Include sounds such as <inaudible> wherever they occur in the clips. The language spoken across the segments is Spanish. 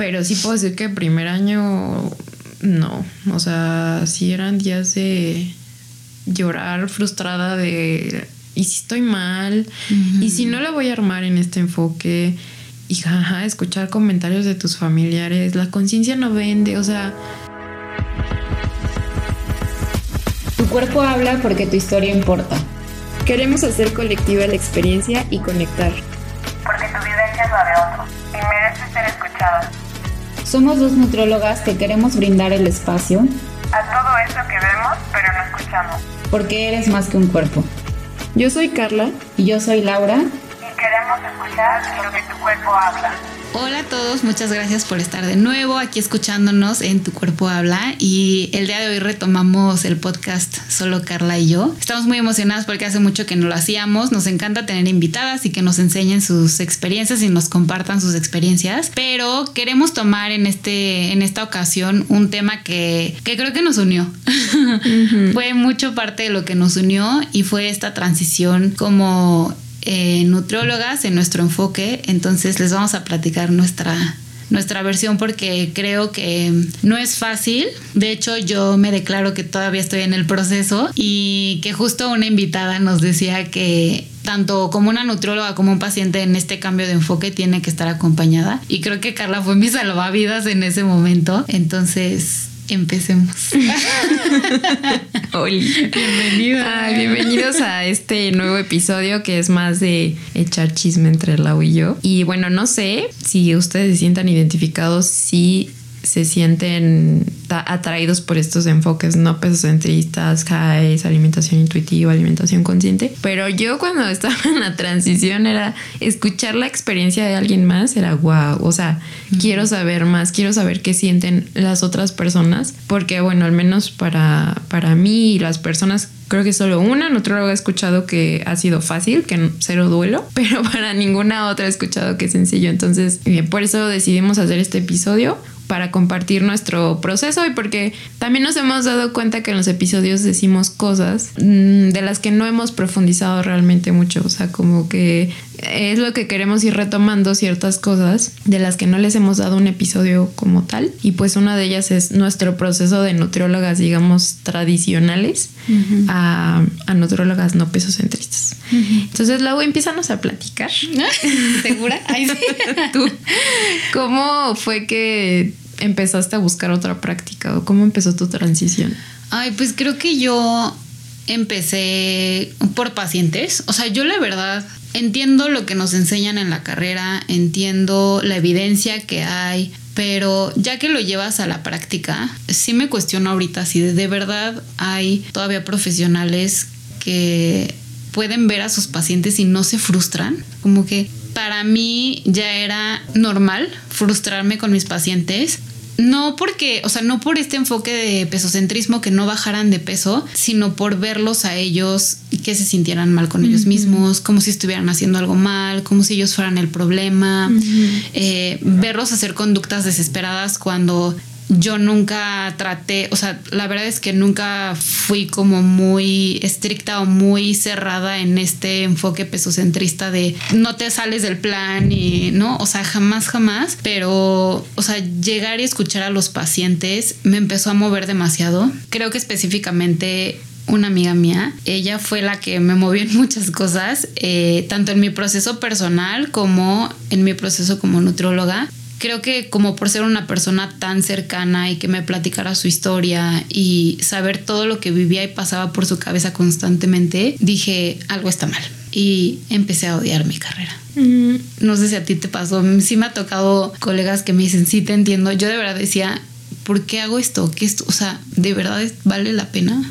Pero sí puedo decir que el primer año no. O sea, sí eran días de llorar frustrada de y si estoy mal, y si no la voy a armar en este enfoque, y jaja, escuchar comentarios de tus familiares, la conciencia no vende, o sea... Tu cuerpo habla porque tu historia importa. Queremos hacer colectiva la experiencia y conectar. Somos dos nutriólogas que queremos brindar el espacio a todo eso que vemos pero no escuchamos. Porque eres más que un cuerpo. Yo soy Carla. Y yo soy Laura. Y queremos escuchar lo que tu cuerpo habla. Hola a todos, muchas gracias por estar de nuevo aquí escuchándonos en Tu Cuerpo Habla y el día de hoy retomamos el podcast solo Carla y yo. Estamos muy emocionadas porque hace mucho que no lo hacíamos, nos encanta tener invitadas y que nos enseñen sus experiencias y nos compartan sus experiencias, pero queremos tomar en, este, en esta ocasión un tema que, que creo que nos unió. <laughs> fue mucho parte de lo que nos unió y fue esta transición como eh, nutriólogas en nuestro enfoque, entonces les vamos a platicar nuestra nuestra versión porque creo que no es fácil. De hecho, yo me declaro que todavía estoy en el proceso y que justo una invitada nos decía que tanto como una nutrióloga como un paciente en este cambio de enfoque tiene que estar acompañada. Y creo que Carla fue mi <laughs> salvavidas en ese momento. Entonces, Empecemos. Hola. bienvenidos a este nuevo episodio que es más de echar chisme entre Lau y yo. Y bueno, no sé si ustedes se sientan identificados, si se sienten atraídos por estos enfoques no pesocentristas, highs, alimentación intuitiva, alimentación consciente. Pero yo cuando <laughs> estaba en la transición era escuchar la experiencia de alguien más, era wow, o sea, quiero saber más, quiero saber qué sienten las otras personas, porque bueno, al menos para, para mí y las personas creo que solo una nutróloga he escuchado que ha sido fácil, que cero duelo, <laughs> pero para ninguna otra he escuchado que es sencillo. Entonces, eh, por eso decidimos hacer este episodio para compartir nuestro proceso y porque también nos hemos dado cuenta que en los episodios decimos cosas mm, de las que no hemos profundizado realmente mucho, o sea, como que es lo que queremos ir retomando ciertas cosas de las que no les hemos dado un episodio como tal y pues una de ellas es nuestro proceso de nutriólogas digamos tradicionales a, a, nutriólogas no pesocentristas. Entonces luego empiezanos a platicar. <laughs> ¿Segura? <laughs> ¿Tú cómo fue que empezaste a buscar otra práctica o cómo empezó tu transición? Ay, pues creo que yo empecé por pacientes. O sea, yo la verdad entiendo lo que nos enseñan en la carrera, entiendo la evidencia que hay, pero ya que lo llevas a la práctica, sí me cuestiono ahorita si de verdad hay todavía profesionales que pueden ver a sus pacientes y no se frustran. Como que para mí ya era normal frustrarme con mis pacientes, no porque, o sea, no por este enfoque de pesocentrismo que no bajaran de peso, sino por verlos a ellos y que se sintieran mal con ellos mismos, como si estuvieran haciendo algo mal, como si ellos fueran el problema, eh, verlos hacer conductas desesperadas cuando yo nunca traté, o sea, la verdad es que nunca fui como muy estricta o muy cerrada en este enfoque pesocentrista de no te sales del plan y no, o sea, jamás, jamás, pero, o sea, llegar y escuchar a los pacientes me empezó a mover demasiado. Creo que específicamente una amiga mía. Ella fue la que me movió en muchas cosas, eh, tanto en mi proceso personal como en mi proceso como nutróloga creo que como por ser una persona tan cercana y que me platicara su historia y saber todo lo que vivía y pasaba por su cabeza constantemente, dije, algo está mal. Y empecé a odiar mi carrera. No sé si a ti te pasó. Sí me ha tocado colegas que me dicen, sí te entiendo. Yo de verdad decía, ¿por qué hago esto? ¿Qué esto? O sea, ¿de verdad vale la pena?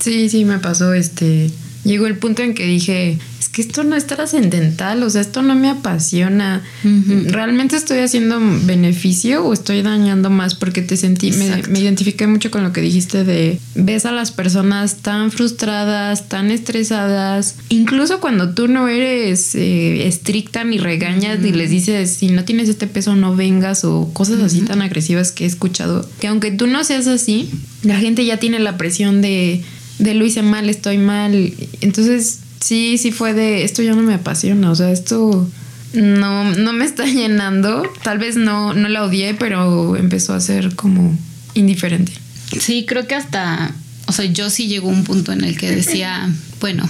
Sí, sí, me pasó este... Llegó el punto en que dije, que esto no es trascendental, o sea, esto no me apasiona. ¿Realmente estoy haciendo beneficio o estoy dañando más? Porque te sentí, me, me, identifiqué mucho con lo que dijiste de ves a las personas tan frustradas, tan estresadas, incluso cuando tú no eres eh, estricta ni regañas ni les dices si no tienes este peso no vengas o cosas así tan agresivas que he escuchado, que aunque tú no seas así, la gente ya tiene la presión de de lo hice mal, estoy mal. Entonces sí, sí fue de esto ya no me apasiona, o sea, esto no, no me está <laughs> llenando. Tal vez no, no la odié, pero empezó a ser como indiferente. Sí, creo que hasta, o sea, yo sí llegó un punto en el que decía, <laughs> bueno,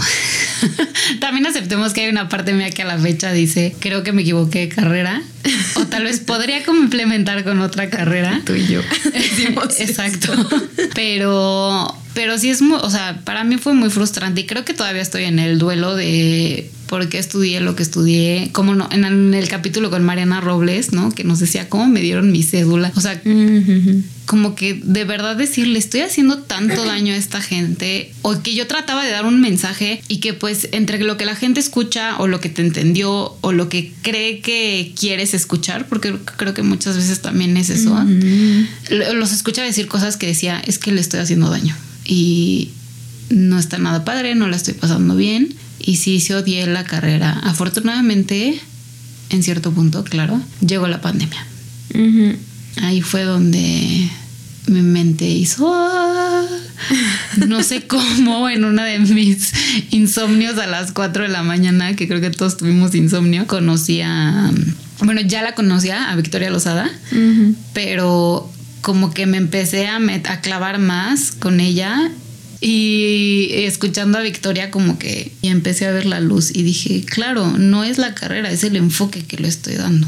<laughs> también aceptemos que hay una parte mía que a la fecha dice, creo que me equivoqué de carrera, o tal vez podría complementar con otra carrera. Tú y yo. Exacto. Pero, pero sí es muy, o sea, para mí fue muy frustrante y creo que todavía estoy en el duelo de por qué estudié lo que estudié, como no, en el capítulo con Mariana Robles, ¿no? Que nos decía cómo me dieron mi cédula. O sea, como que de verdad decirle, estoy haciendo tanto daño a esta gente, o que yo trataba de dar un mensaje y que pues entre lo que la gente escucha o lo que te entendió o lo que cree que quieres escuchar, porque creo que muchas veces también es eso, los escucha decir cosas que decía, es que le estoy haciendo daño. Y no está nada padre, no la estoy pasando bien. Y sí, se odié la carrera. Afortunadamente, en cierto punto, claro, llegó la pandemia. Ahí fue donde mi mente hizo... Ah". No sé cómo en una de mis insomnios a las 4 de la mañana, que creo que todos tuvimos insomnio, conocí a... Bueno, ya la conocía, a Victoria Lozada, pero como que me empecé a, a clavar más con ella y escuchando a Victoria como que y empecé a ver la luz y dije, claro, no es la carrera, es el enfoque que le estoy dando.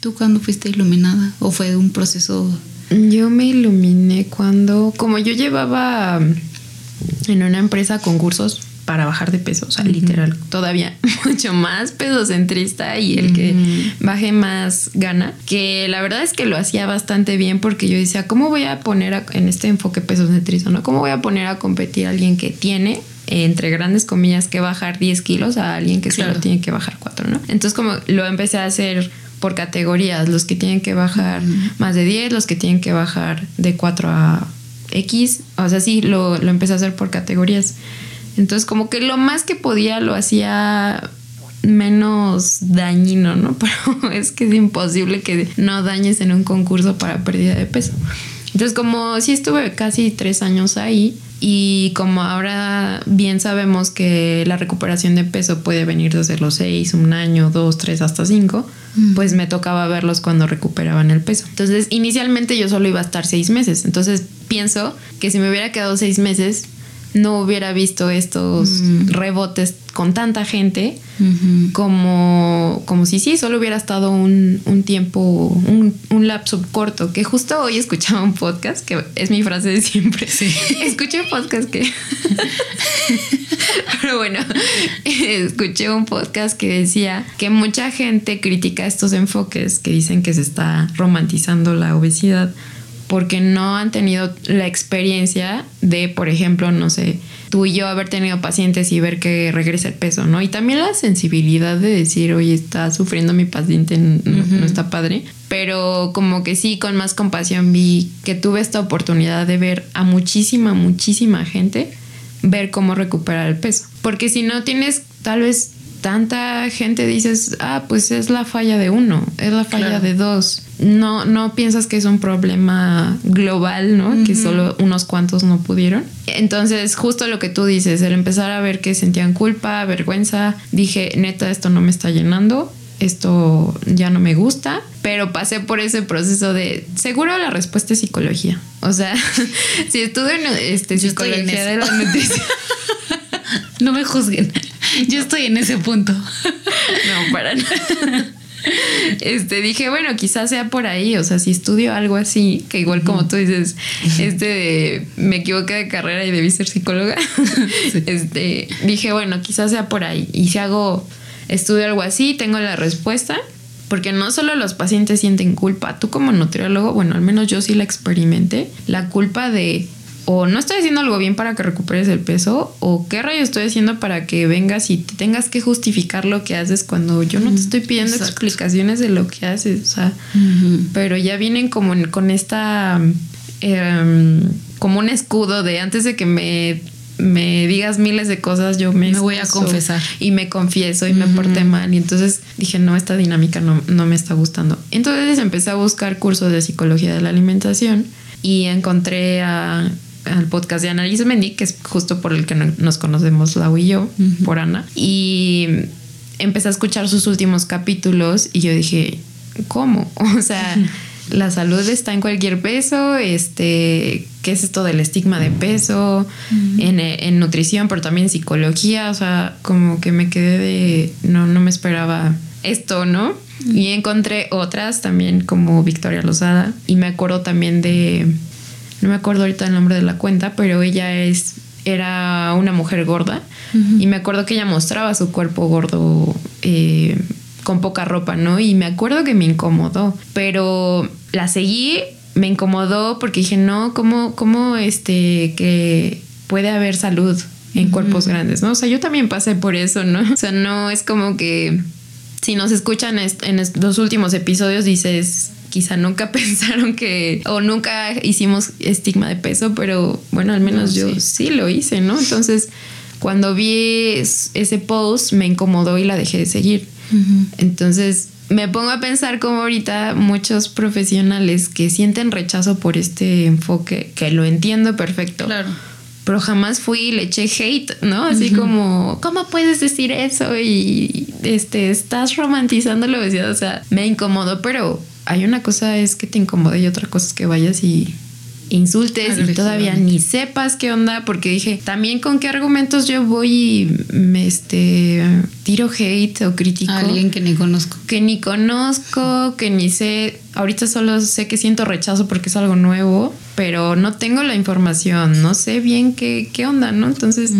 ¿Tú cuándo fuiste iluminada? ¿O fue un proceso? Yo me iluminé cuando, como yo llevaba en una empresa concursos para bajar de peso, o sea, literal, todavía <laughs> mucho más pesocentrista y el que baje más gana, que la verdad es que lo hacía bastante bien porque yo decía, ¿cómo voy a poner en este enfoque pesocentrista, no? ¿Cómo voy a poner a competir a alguien que tiene entre grandes comillas que bajar 10 kilos a alguien que solo tiene que bajar 4, ¿no? Entonces como lo empecé a hacer por categorías, los que tienen que bajar más de 10, los que tienen que bajar de 4 a X, o sea, sí, lo, lo empecé a hacer por categorías. Entonces como que lo más que podía lo hacía menos dañino, ¿no? <laughs> Pero es que es imposible que no dañes en un concurso para pérdida de peso. Entonces como sí estuve casi tres años ahí y como ahora bien sabemos que la recuperación de peso puede venir desde los seis, un año, dos, tres, hasta cinco, pues me tocaba verlos cuando recuperaban el peso. Entonces inicialmente yo solo iba a estar seis meses. Entonces pienso que si me hubiera quedado seis meses no hubiera visto estos rebotes con tanta gente como, como si sí, solo hubiera estado un, tiempo, un, un, lapso corto, que justo hoy escuchaba un podcast, que es mi frase de siempre. Sí. <laughs> Escuché un podcast que... <laughs> Pero bueno, escuché un podcast que decía que mucha gente critica estos enfoques que dicen que se está romantizando la obesidad porque no han tenido la experiencia de, por ejemplo, no sé, tú y yo haber tenido pacientes y ver que regresa el peso, ¿no? Y también la sensibilidad de decir, oye, está sufriendo mi paciente, no, está padre. Pero como que sí, con más compasión vi que tuve esta oportunidad de ver a muchísima, muchísima gente ver cómo recuperar el peso. Porque si no tienes tal vez tanta gente dices, ah, pues es la falla de uno, es la falla de dos. No, no piensas que es un problema global, ¿no? Que solo unos cuantos no pudieron. Entonces, justo lo que tú dices, el empezar a ver que sentían culpa, vergüenza, dije, neta, esto no me está llenando, esto ya no me gusta, pero pasé por ese proceso de, seguro la respuesta es psicología. O sea, <laughs> si estudio en este, psicología de la nutrición. <laughs> no me juzguen. <laughs> Yo estoy en ese punto. <laughs> No, para nada. Este, dije, bueno, quizás sea por ahí, o sea, si estudio algo así, que igual como tú dices, este, me equivoqué de carrera y debí ser psicóloga, <laughs> este, dije, bueno, quizás sea por ahí. Y si hago, estudio algo así, tengo la respuesta, porque no solo los pacientes sienten culpa, tú como nutriólogo, bueno, al menos yo sí la experimenté, la culpa de o no estoy haciendo algo bien para que recuperes el peso, o qué rayo estoy haciendo para que vengas y te tengas que justificar lo que haces cuando yo no te estoy pidiendo explicaciones de lo que haces, o sea, pero ya vienen como con esta, em, como un escudo de antes de que me me digas miles de cosas, yo me, me voy a confesar. Y me confieso y me porté mal. Y entonces dije, no, esta dinámica no, no me está gustando. Entonces empecé a buscar cursos de psicología de la alimentación y encontré a al podcast de Annalise Mendy, que es justo por el que nos conocemos Lau y yo, por Ana. Y empecé a escuchar sus últimos capítulos y yo dije, ¿cómo? <laughs> O sea, <laughs> la salud está en cualquier peso, este, ¿qué es esto del estigma de peso? en, en, nutrición, pero también psicología, o sea, como que me quedé de, no, no me esperaba esto, ¿no? Y encontré otras también como Victoria Lozada y me acuerdo también de, no me acuerdo ahorita el nombre de la cuenta, pero ella es, era una mujer gorda y me acuerdo que ella mostraba su cuerpo gordo. Eh, con poca ropa, ¿no? Y me acuerdo que me incomodó, pero la seguí, me incomodó porque dije, no, ¿cómo, cómo este, que puede haber salud en cuerpos grandes, ¿no? O sea, yo también pasé por eso, ¿no? O sea, no es como que si nos escuchan en los últimos episodios dices, quizá nunca <laughs> pensaron que o nunca hicimos estigma de peso, pero bueno, al menos yo sí. sí. lo hice, ¿no? Entonces, cuando vi ese post me incomodó y la dejé de seguir. Entonces me pongo a pensar como ahorita muchos profesionales que sienten rechazo por este enfoque, que lo entiendo perfecto. Claro. Pero jamás fui y le eché hate, ¿no? Así como, ¿cómo puedes decir eso? Y este, estás romantizando la obesidad. O sea, me incomodó, pero hay una cosa es que te incomode y otra cosa es que vayas y insultes y todavía ni sepas qué onda, porque dije, también con qué argumentos yo voy y me este tiro hate o critico. A alguien que ni conozco. Que ni conozco, que ni sé. Ahorita solo sé que siento rechazo porque es algo nuevo, pero no tengo la información, no sé bien qué, qué onda, ¿no? Entonces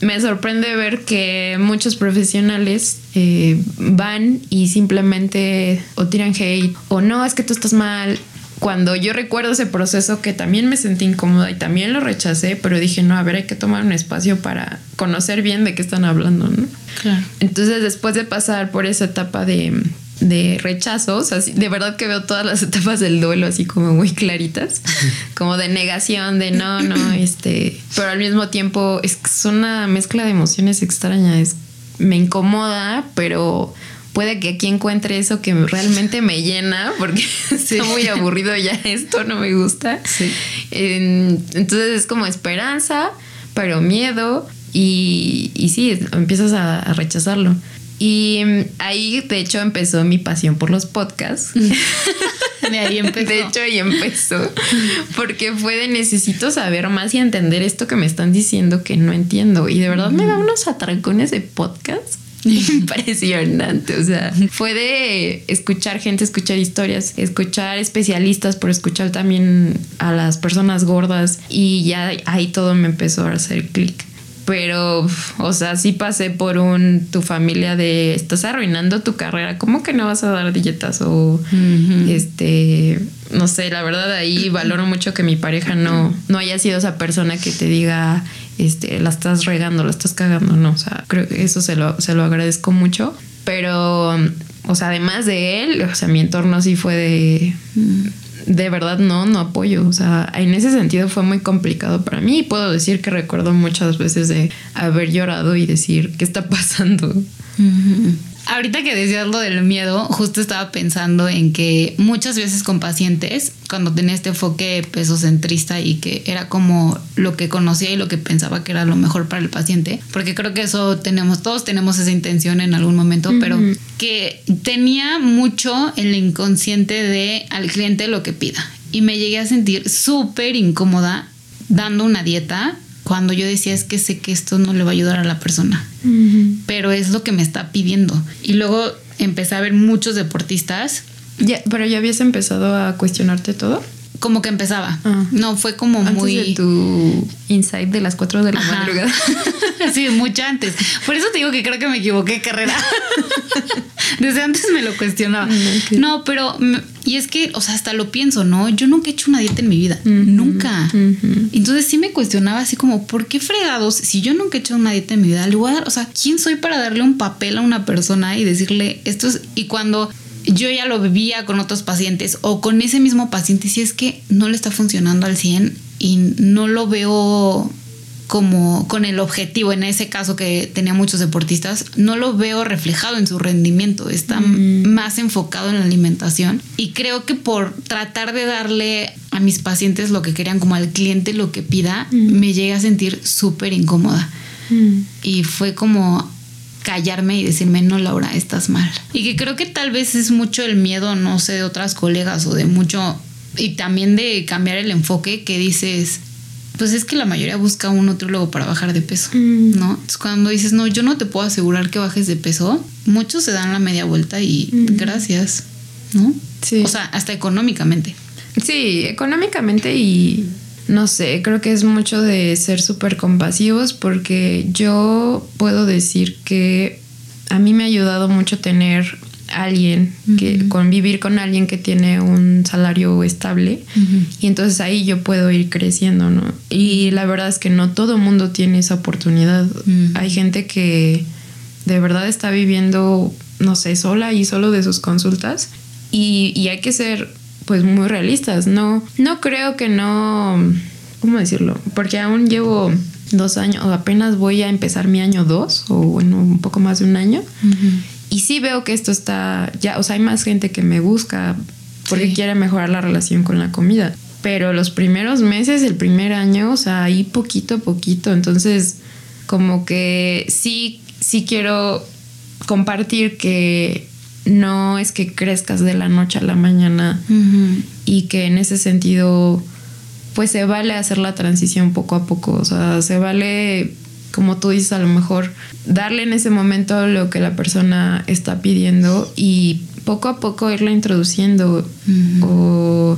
me sorprende ver que muchos profesionales eh, van y simplemente o tiran hate o no, es que tú estás mal cuando yo recuerdo ese proceso que también me sentí incómoda y también lo rechacé, pero dije, no, a ver, hay que tomar un espacio para conocer bien de qué están hablando, ¿no? Claro. Entonces, después de pasar por esa etapa de, de rechazo, o sea, de verdad que veo todas las <laughs> etapas del duelo así como muy claritas, <laughs> como de negación, de no, no, este, pero al mismo tiempo es, es una mezcla de emociones extrañas, me incomoda, pero puede que aquí encuentre eso que realmente me llena, porque <laughs> está muy aburrido ya <laughs> esto, no me gusta. entonces es como esperanza, pero miedo, y, y sí, empiezas a, a, rechazarlo. Y ahí, de hecho, empezó mi pasión por los podcasts. <laughs> De ahí empezó. De hecho, ahí empezó. Porque fue de necesito saber más y entender esto que me están diciendo que no entiendo. Y de verdad me da unos atracones de podcast <laughs> impresionante. O sea, fue de escuchar gente, escuchar historias, escuchar especialistas, por escuchar también a las personas gordas y ya ahí todo me empezó a hacer clic. Pero, o sea, sí pasé por un tu familia de estás arruinando tu carrera, ¿cómo que no vas a dar dietas? O este, no sé, la verdad ahí <clears throat> valoro mucho que mi pareja no, no haya sido esa persona que te diga, este, la estás regando, la estás cagando, no, o sea, creo que eso se lo, se lo agradezco mucho. Pero, o sea, además de él, o sea, mi entorno sí fue de de verdad no, no apoyo. O sea, en ese sentido fue muy complicado para mí. Puedo decir que recuerdo muchas veces de haber llorado y decir, ¿qué está pasando? Ahorita que decías lo del miedo, justo estaba pensando en que muchas veces con pacientes, cuando tenía este enfoque pesocentrista y que era como lo que conocía y lo que pensaba que era lo mejor para el paciente, porque creo que eso tenemos, todos tenemos esa intención en algún momento, pero que tenía mucho en el inconsciente de al cliente lo que pida. Y me llegué a sentir súper incómoda dando una dieta cuando yo decía es que sé que esto no le va a ayudar a la persona, pero es lo que me está pidiendo. Y luego empecé a ver muchos deportistas. Ya, pero ya habías empezado a cuestionarte todo. Como que empezaba. Ah. No, fue como antes muy. De tu insight de las 4 de la Ajá. madrugada. <laughs> sí, mucho antes. Por eso te digo que creo que me equivoqué carrera. <laughs> Desde antes me lo cuestionaba. Okay. No, pero. Y es que, o sea, hasta lo pienso, ¿no? Yo nunca he hecho una dieta en mi vida. Nunca. Entonces sí me cuestionaba así como, ¿por qué fregados? Si yo nunca he hecho una dieta en mi vida, le voy a dar, o sea, ¿quién soy para darle un papel a una persona y decirle esto es. Y cuando yo ya lo vivía con otros pacientes o con ese mismo paciente, si es que no le está funcionando al 100 y no lo veo como con el objetivo, en ese caso que tenía muchos deportistas, no lo veo reflejado en su rendimiento, está mm. más enfocado en la alimentación y creo que por tratar de darle a mis pacientes lo que querían, como al cliente lo que pida, mm. me llegué a sentir súper incómoda. Mm. Y fue como, callarme y decirme, no, Laura, estás mal. Y que creo que tal vez es mucho el miedo, no sé, de otras colegas o de mucho, y también de cambiar el enfoque que dices, pues es que la mayoría busca un nutrólogo para bajar de peso, Mm. ¿no? Entonces, cuando dices, no, yo no te puedo asegurar que bajes de peso, muchos se dan la media vuelta y gracias, ¿no? Sí. O sea, hasta económicamente. Sí, económicamente y no sé, creo que es mucho de ser súper compasivos porque yo puedo decir que a mí me ha ayudado mucho tener alguien que convivir con alguien que tiene un salario estable y entonces ahí yo puedo ir creciendo, ¿no? Y la verdad es que no todo mundo tiene esa oportunidad. Hay gente que de verdad está viviendo, no sé, sola y solo de sus consultas y, y hay que ser pues muy realistas. No, no creo que no, ¿cómo decirlo? Porque aún llevo dos años, o apenas voy a empezar mi año dos, o bueno, un poco más de un año. Y sí veo que esto está, ya, o sea, hay más gente que me busca porque Sí. quiere mejorar la relación con la comida. Pero los primeros meses, el primer año, o sea, ahí poquito a poquito. Entonces, como que sí, sí quiero compartir que no es que crezcas de la noche a la mañana y que en ese sentido pues se vale hacer la transición poco a poco, o sea, se vale como tú dices a lo mejor darle en ese momento lo que la persona está pidiendo y poco a poco irla introduciendo o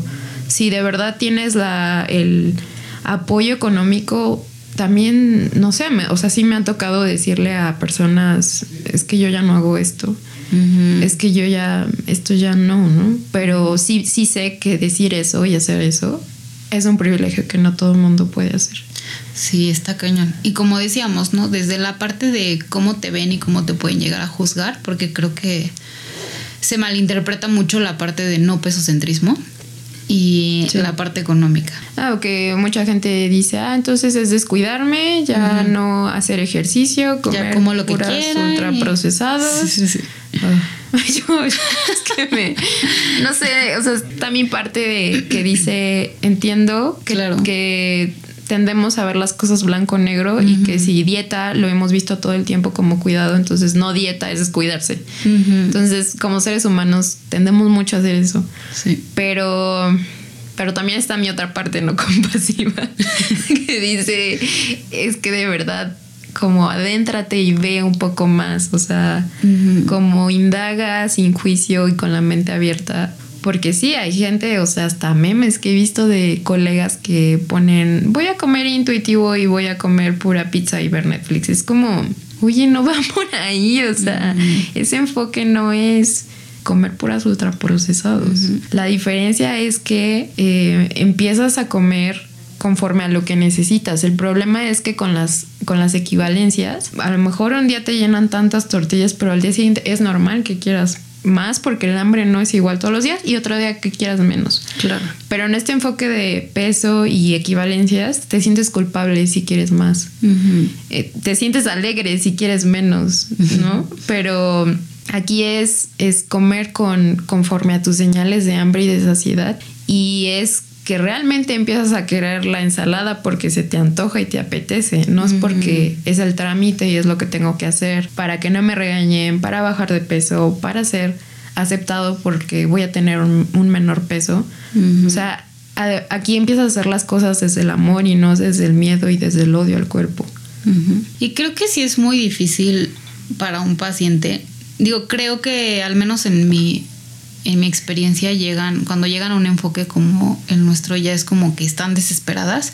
si de verdad tienes la el apoyo económico también no sé, me- o sea, sí me ha tocado decirle a personas es que yo ya no hago esto es que yo ya, esto ya no, ¿no? Pero sí, sí sé que decir eso y hacer eso es un privilegio que no todo el mundo puede hacer. Sí, está cañón. Y como decíamos, ¿no? Desde la parte de cómo te ven y cómo te pueden llegar a juzgar, porque creo que se malinterpreta mucho la parte de no pesocentrismo y Sí. la parte económica. Ah, que mucha gente dice, ah, entonces es descuidarme, ya no hacer ejercicio, comer como lo que quiera y- ultraprocesados. Sí, sí, sí. <laughs> Ah, yo- <laughs> es que me, no sé, o sea, es también parte de que dice, entiendo que, Claro. que tendemos a ver las cosas blanco-negro y que si dieta lo hemos visto todo el tiempo como cuidado, entonces no dieta es descuidarse. Entonces, como seres humanos, tendemos mucho a hacer eso. Sí. Pero, pero también está mi otra parte no <laughs> compasiva <laughs> que dice, es que de verdad, como adéntrate y ve un poco más, o sea, como indaga sin juicio y con la mente abierta. Porque sí, hay gente, o sea, hasta memes que he visto de colegas que ponen, voy a comer intuitivo y voy a comer pura pizza y ver Netflix. Es como, oye, no <laughs> va por ahí, o sea, ese enfoque no es comer puras ultraprocesados. La diferencia es que eh, empiezas a comer conforme a lo que necesitas. El problema es que con las, con las equivalencias, a lo mejor un día te llenan tantas tortillas, pero al día siguiente es normal que quieras más porque el hambre no es igual todos los días y otro día que quieras menos. Claro. Pero en este enfoque de peso y equivalencias, te sientes culpable si quieres más. Eh, te sientes alegre si quieres menos, ¿no? Pero aquí es, es comer con, conforme a tus señales de hambre y de saciedad. Y es que realmente empiezas a querer la ensalada porque se te antoja y te apetece, no es porque es el trámite y es lo que tengo que hacer para que no me regañen, para bajar de peso, para ser aceptado porque voy a tener un, un menor peso. O sea, a- aquí empiezas a hacer las cosas desde el amor y no desde el miedo y desde el odio al cuerpo. Y creo que sí es muy difícil para un paciente. Digo, creo que al menos en mi, en mi experiencia llegan, cuando llegan a un enfoque como el nuestro, ya es como que están desesperadas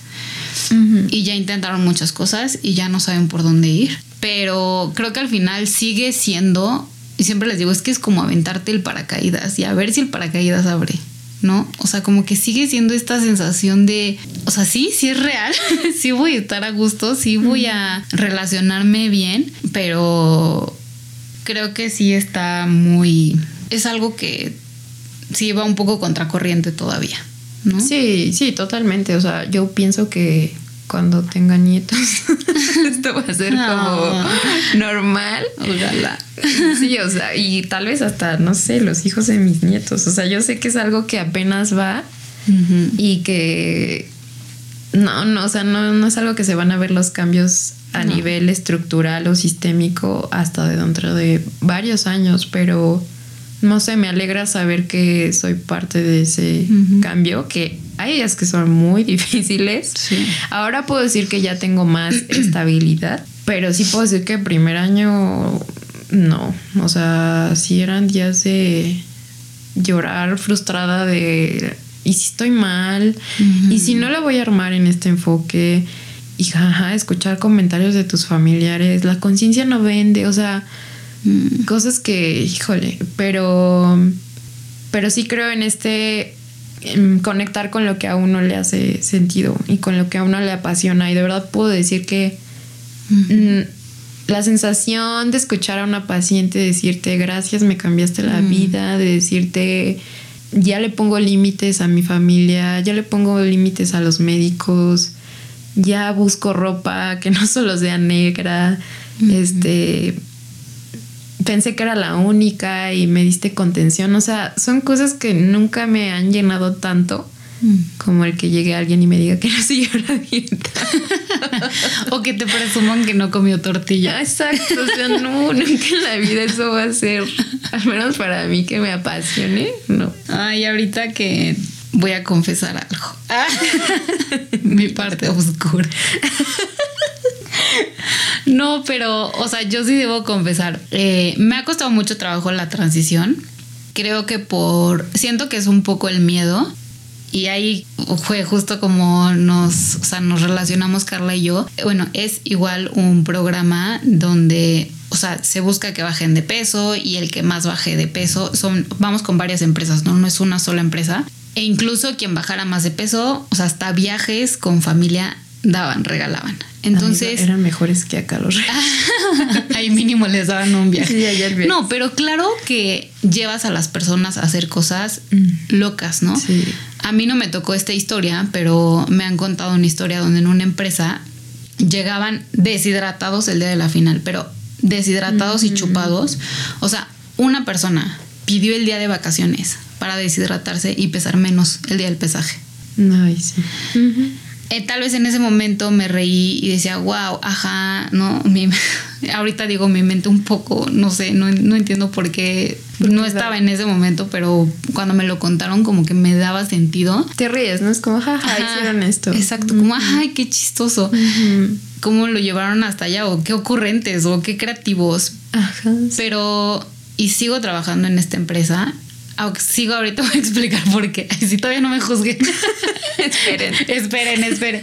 y ya intentaron muchas cosas y ya no saben por dónde ir. Pero creo que al final sigue siendo, y siempre les digo, es que es como aventarte el paracaídas y a ver si el paracaídas abre. ¿No? O sea, como que sigue siendo esta sensación de, o sea, sí, sí es real, <laughs> sí voy a estar a gusto, sí voy a relacionarme bien, pero creo que sí está muy, es algo que sí va un poco contracorriente todavía, ¿no? Sí, sí, totalmente. O sea, yo pienso que cuando tenga nietos, <laughs> esto va a ser No. como normal. Ojalá. Sí, o sea, y tal vez hasta, no sé, los hijos de mis nietos. O sea, yo sé que es algo que apenas va y que no, no, o sea, no, no es algo que se van a ver los cambios a No. nivel estructural o sistémico hasta de dentro de varios años, pero no sé, me alegra saber que soy parte de ese cambio, que hay días que son muy <laughs> difíciles. Sí. Ahora puedo decir que ya tengo más <clears throat> estabilidad, pero sí puedo decir que el primer año no, o sea, sí eran días de llorar frustrada de y si estoy mal y si no la voy a armar en este enfoque y jaja, escuchar comentarios de tus familiares, la conciencia no vende, o sea, Mm. cosas que, híjole, pero pero sí creo en este en conectar con lo que a uno le hace sentido y con lo que a uno le apasiona y de verdad puedo decir que mm, la sensación de escuchar a una paciente decirte gracias, me cambiaste la Mm. vida, de decirte ya le pongo límites a mi familia, ya le pongo límites a los médicos, ya busco ropa que no <laughs> solo sea negra, este pensé que era la única y me diste contención, o sea, son cosas que nunca me han llenado tanto Mm. como el que llegue alguien y me diga que no siguió la dieta. <laughs> O que te presuman que no comió tortilla. Exacto. O sea, no, <laughs> nunca en la vida eso va a ser, al menos para mí que me apasione, no. Ay, ahorita que voy a confesar algo. <laughs> Mi parte oscura. No, pero, o sea, yo sí debo confesar. eh, me ha costado mucho trabajo la transición. Creo que por. Siento que es un poco el miedo. Y ahí fue justo como nos, o sea, nos relacionamos Carla y yo. Bueno, es igual un programa donde, o sea, se busca que bajen de peso y el que más baje de peso son, vamos con varias empresas, ¿no? No es una sola empresa. E incluso quien bajara más de peso, o sea, hasta viajes con familia daban, regalaban. Entonces, eran mejores que acá los <laughs> ahí mínimo les daban un viaje. Sí, allá el viaje. No, pero claro que llevas a las personas a hacer cosas locas, ¿no? Sí. A mí no me tocó esta historia, pero me han contado una historia donde en una empresa llegaban deshidratados el día de la final, pero deshidratados y chupados. O sea, una persona pidió el día de vacaciones para deshidratarse y pesar menos el día del pesaje. Ay, sí. Eh, tal vez en ese momento me reí y decía, wow, ajá, no, mi, <laughs> ahorita digo mi mente un poco, no sé, no, no entiendo por qué no estaba en ese momento, pero cuando me lo contaron como que me daba sentido. Te ríes, ¿no? Es como, jaja, Ajá, hicieron esto. Exacto, como, ay, qué chistoso. Ujú. ¿Cómo lo llevaron hasta allá? O qué ocurrentes, o qué creativos. Ajá. sí. Pero, y sigo trabajando en esta empresa. Sigo ahorita <laughs> voy a explicar por qué. Si todavía no me juzguen. <laughs> Esperen. esperen, esperen.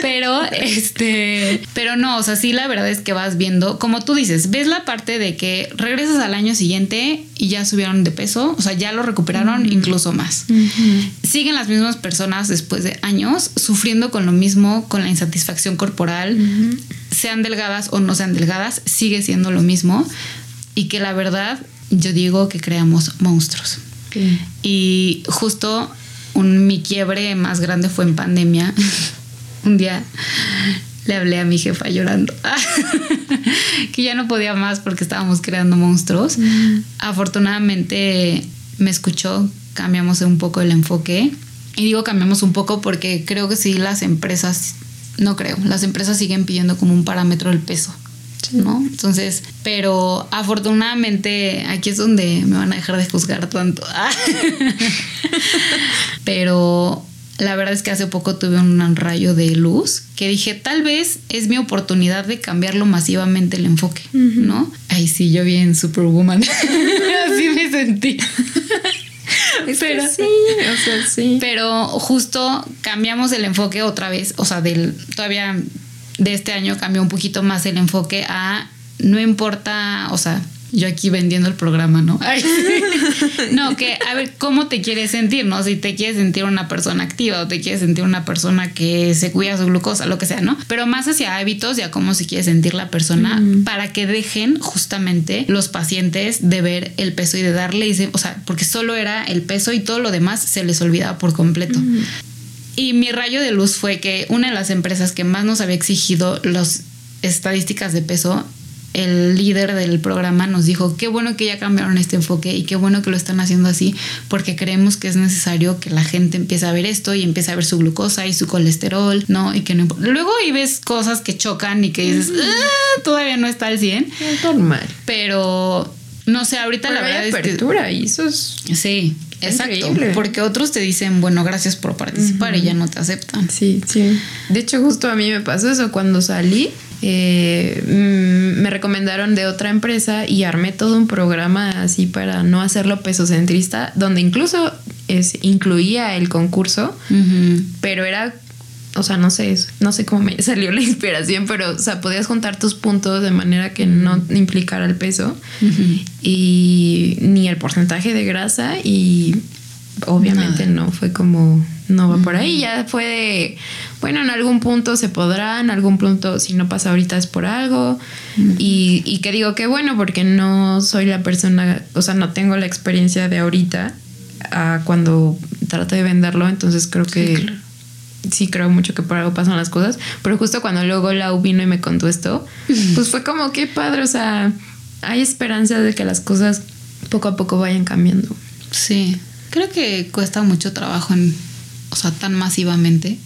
Pero, este, pero no, o sea, sí, la verdad es que vas viendo, como tú dices, ves la parte de que regresas al año siguiente y ya subieron de peso, o sea, ya lo recuperaron incluso más. Siguen las mismas personas después de años sufriendo con lo mismo, con la insatisfacción corporal, sean delgadas o no sean delgadas, sigue siendo lo mismo. Y que la verdad, yo digo que creamos monstruos. Sí. Y justo un, mi quiebre más grande fue en pandemia. <laughs> un día le hablé a mi jefa llorando. <laughs> que ya no podía más porque estábamos creando monstruos. Afortunadamente me escuchó, cambiamos un poco el enfoque. Y digo cambiamos un poco porque creo que sí las empresas, no creo, las empresas siguen pidiendo como un parámetro el peso. ¿No? Entonces, pero afortunadamente aquí es donde me van a dejar de juzgar tanto. <laughs> pero la verdad es que hace poco tuve un rayo de luz que dije, tal vez es mi oportunidad de cambiarlo masivamente el enfoque, ¿no? Ay, sí, yo bien superwoman. <laughs> Así me sentí. Es que Pero- sí, o sea, sí. Pero justo cambiamos el enfoque otra vez, o sea, del todavía de este año cambió un poquito más el enfoque a no importa, o sea, yo aquí vendiendo el programa, ¿no? Ay, sí. <laughs> No, que a ver cómo te quieres sentir, ¿no? Si te quieres sentir una persona activa o te quieres sentir una persona que se cuida su glucosa, lo que sea, ¿no? Pero más hacia hábitos y a cómo se quiere sentir la persona para que dejen justamente los pacientes de ver el peso y de darle, y se- o sea, porque solo era el peso y todo lo demás se les olvidaba por completo. Y mi rayo de luz fue que una de las empresas que más nos había exigido las estadísticas de peso el líder del programa nos dijo, qué bueno que ya cambiaron este enfoque y qué bueno que lo están haciendo así, porque creemos que es necesario que la gente empiece a ver esto y empiece a ver su glucosa y su colesterol, ¿no? Y que no importa. Luego ahí ves cosas que chocan y que dices, "Ah, todavía no está al 100, Es normal. pero no sé, ahorita Pero la hay verdad es que... apertura y eso es... Sí, exacto. increíble. Porque otros te dicen, bueno, gracias por participar y ya no te aceptan. Sí, sí. De hecho, justo a mí me pasó eso cuando salí. eh, me recomendaron de otra empresa y armé todo un programa así para no hacerlo pesocentrista, donde incluso es, incluía el concurso, pero era, o sea, no sé, no sé cómo me <laughs> salió la inspiración, pero, o sea, podías juntar tus puntos de manera que no implicara el peso y ni el porcentaje de grasa y obviamente no fue como no va por ahí. Ya fue de, bueno en algún punto se podrá en algún punto si no pasa ahorita es por algo. Y, y que digo que bueno porque no soy la persona o sea no tengo la experiencia de ahorita a cuando trato de venderlo entonces creo que sí creo mucho que por algo pasan las cosas, pero justo cuando luego Lau vino y me contó esto, pues fue como qué padre, o sea, hay esperanza de que las cosas poco a poco vayan cambiando. Sí, creo que cuesta mucho trabajo en, o sea, tan masivamente.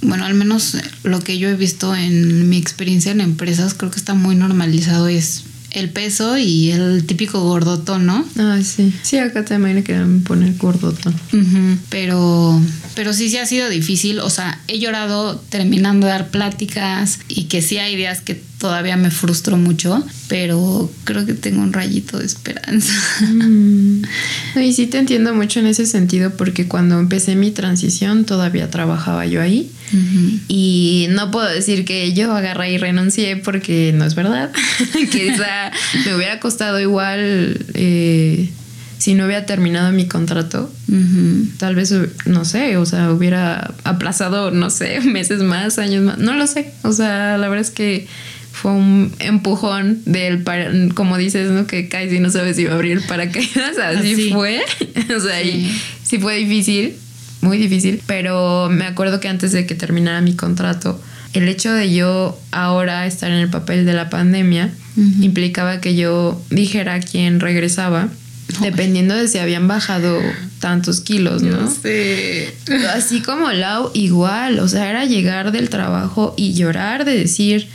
Bueno, al menos lo que yo he visto en mi experiencia en empresas, creo que está muy normalizado es el peso y el típico gordotón, ¿no? Ah, sí. Sí, acá también le querían poner gordotón. Pero, pero sí, sí ha sido difícil. O sea, he llorado terminando de dar pláticas y que sí hay días que todavía me frustro mucho, pero creo que tengo un rayito de esperanza. Mm. Y sí te entiendo mucho en ese sentido porque cuando empecé mi transición todavía trabajaba yo ahí y no puedo decir que yo agarré y renuncié porque no es verdad. <laughs> Quizá me hubiera costado igual eh, si no hubiera terminado mi contrato. Tal vez, no sé, o sea, hubiera aplazado, no sé, <laughs> meses más, años más, no lo sé. O sea, la verdad es que fue un empujón del, para- como dices, ¿no? Que caes y no sabes si va a abrir el paracaídas, <laughs> así, Así. fue. <laughs> o sea, y Sí. sí fue difícil, muy difícil, pero me acuerdo que antes de que terminara mi contrato, el hecho de yo ahora estar en el papel de la pandemia implicaba que yo dijera a quién regresaba, dependiendo de si habían bajado tantos kilos, ¿no? sé. Así como Lau, igual, o sea, era llegar del trabajo y llorar de decir,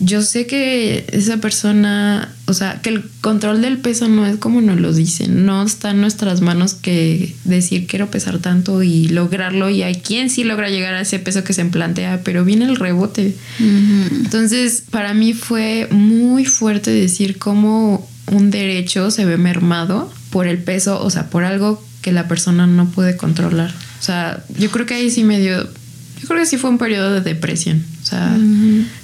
yo sé que esa persona, o sea, que el control del peso no es como nos lo dicen, no está en nuestras manos que decir quiero pesar tanto y lograrlo y hay quien sí logra llegar a ese peso que se plantea, pero viene el rebote. Entonces, para mí fue muy fuerte decir cómo un derecho se ve mermado por el peso, o sea, por algo que la persona no puede controlar. O sea, yo creo que ahí sí me dio, creo que sí fue un periodo de depresión. O sea,